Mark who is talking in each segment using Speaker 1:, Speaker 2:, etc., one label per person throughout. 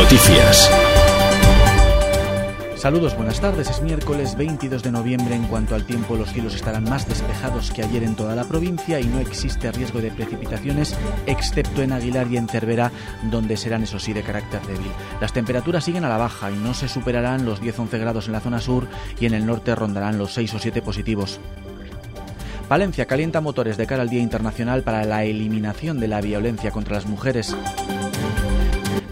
Speaker 1: Noticias.
Speaker 2: Saludos, buenas tardes. Es miércoles 22 de noviembre. En cuanto al tiempo, los cielos estarán más despejados que ayer en toda la provincia y no existe riesgo de precipitaciones, excepto en Aguilar y en Cervera, donde serán, eso sí, de carácter débil. Las temperaturas siguen a la baja y no se superarán los 10-11 grados en la zona sur y en el norte rondarán los 6 o 7 positivos. Valencia calienta motores de cara al Día Internacional para la eliminación de la violencia contra las mujeres.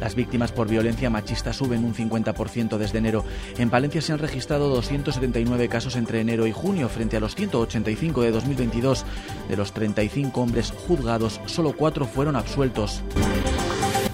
Speaker 2: Las víctimas por violencia machista suben un 50% desde enero. En Palencia se han registrado 279 casos entre enero y junio frente a los 185 de 2022. De los 35 hombres juzgados, solo 4 fueron absueltos.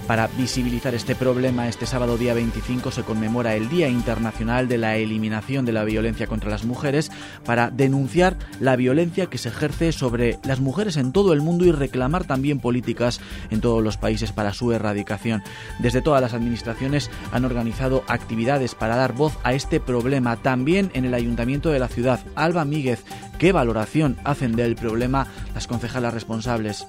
Speaker 2: Para visibilizar este problema, este sábado día 25 se conmemora el Día Internacional de la Eliminación de la Violencia contra las Mujeres para denunciar la violencia que se ejerce sobre las mujeres en todo el mundo y reclamar también políticas en todos los países para su erradicación. Desde todas las administraciones han organizado actividades para dar voz a este problema, también en el Ayuntamiento de la ciudad. Alba Míguez, ¿qué valoración hacen del problema las concejalas responsables?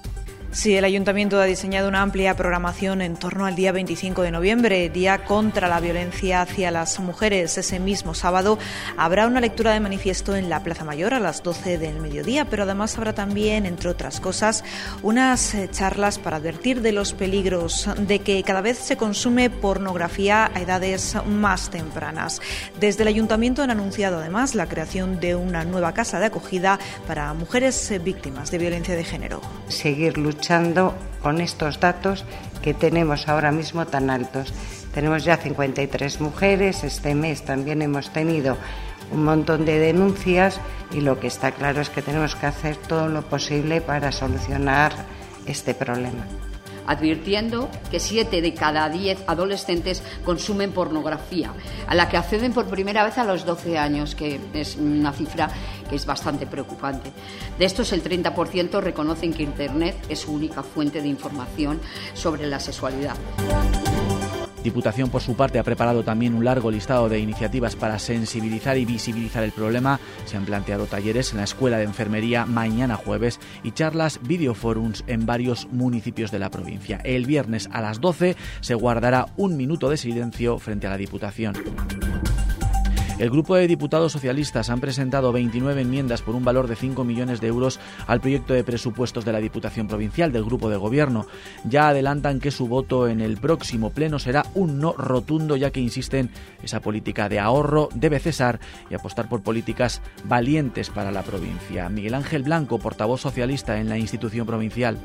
Speaker 3: Sí, el ayuntamiento ha diseñado una amplia programación en torno al día 25 de noviembre, Día contra la Violencia hacia las Mujeres. Ese mismo sábado habrá una lectura de manifiesto en la Plaza Mayor a las 12 del mediodía, pero además habrá también, entre otras cosas, unas eh, charlas para advertir de los peligros de que cada vez se consume pornografía a edades más tempranas. Desde el ayuntamiento han anunciado además la creación de una nueva casa de acogida para mujeres eh, víctimas de violencia de género.
Speaker 4: Con estos datos que tenemos ahora mismo tan altos. Tenemos ya 53 mujeres, este mes también hemos tenido un montón de denuncias y lo que está claro es que tenemos que hacer todo lo posible para solucionar este problema
Speaker 5: advirtiendo que siete de cada diez adolescentes consumen pornografía, a la que acceden por primera vez a los 12 años, que es una cifra que es bastante preocupante. De estos, el 30% reconocen que Internet es su única fuente de información sobre la sexualidad.
Speaker 2: Diputación, por su parte, ha preparado también un largo listado de iniciativas para sensibilizar y visibilizar el problema. Se han planteado talleres en la Escuela de Enfermería mañana jueves y charlas videoforums en varios municipios de la provincia. El viernes a las 12 se guardará un minuto de silencio frente a la Diputación. El grupo de diputados socialistas han presentado 29 enmiendas por un valor de 5 millones de euros al proyecto de presupuestos de la Diputación Provincial del Grupo de Gobierno. Ya adelantan que su voto en el próximo pleno será un no rotundo, ya que insisten esa política de ahorro debe cesar y apostar por políticas valientes para la provincia. Miguel Ángel Blanco, portavoz socialista en la institución provincial.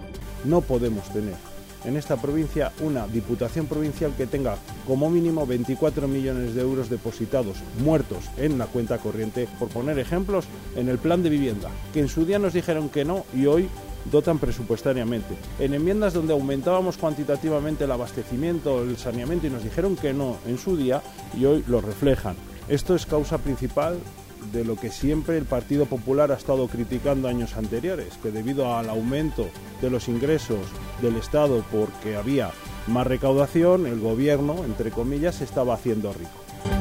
Speaker 6: No podemos tener en esta provincia una diputación provincial que tenga como mínimo 24 millones de euros depositados, muertos en la cuenta corriente, por poner ejemplos, en el plan de vivienda, que en su día nos dijeron que no y hoy dotan presupuestariamente. En enmiendas donde aumentábamos cuantitativamente el abastecimiento, el saneamiento y nos dijeron que no en su día y hoy lo reflejan. Esto es causa principal de lo que siempre el Partido Popular ha estado criticando años anteriores, que debido al aumento de los ingresos del Estado porque había más recaudación, el gobierno, entre comillas, se estaba haciendo rico.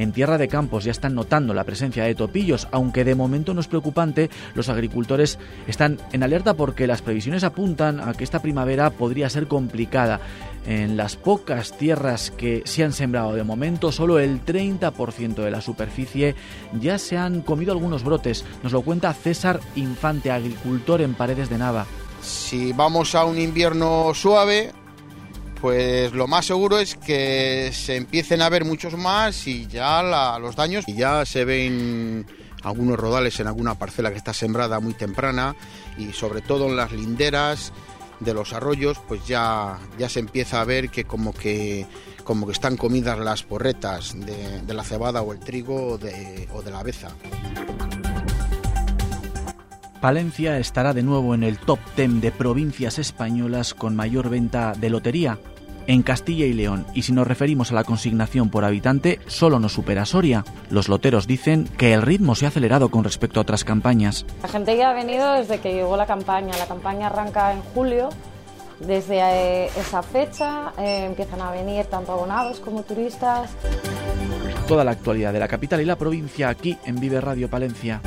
Speaker 2: En Tierra de Campos ya están notando la presencia de topillos, aunque de momento no es preocupante, los agricultores están en alerta porque las previsiones apuntan a que esta primavera podría ser complicada. En las pocas tierras que se han sembrado de momento, solo el 30% de la superficie ya se han comido algunos brotes. Nos lo cuenta César Infante, agricultor en Paredes de Nava.
Speaker 7: Si vamos a un invierno suave, pues lo más seguro es que se empiecen a ver muchos más y ya los daños y ya se ven algunos rodales en alguna parcela que está sembrada muy temprana y sobre todo en las linderas de los arroyos pues ya, ya se empieza a ver que como que como que están comidas las porretas de, la cebada o el trigo o de, la aveza.
Speaker 2: Palencia estará de nuevo en el top 10 de provincias españolas con mayor venta de lotería en Castilla y León, y si nos referimos a la consignación por habitante, solo nos supera Soria. Los loteros dicen que el ritmo se ha acelerado con respecto a otras campañas.
Speaker 8: La gente ya ha venido desde que llegó la campaña. La campaña arranca en julio. Desde eh, esa fecha eh, empiezan a venir tanto abonados como turistas.
Speaker 2: Toda la actualidad de la capital y la provincia aquí en Vive Radio Palencia.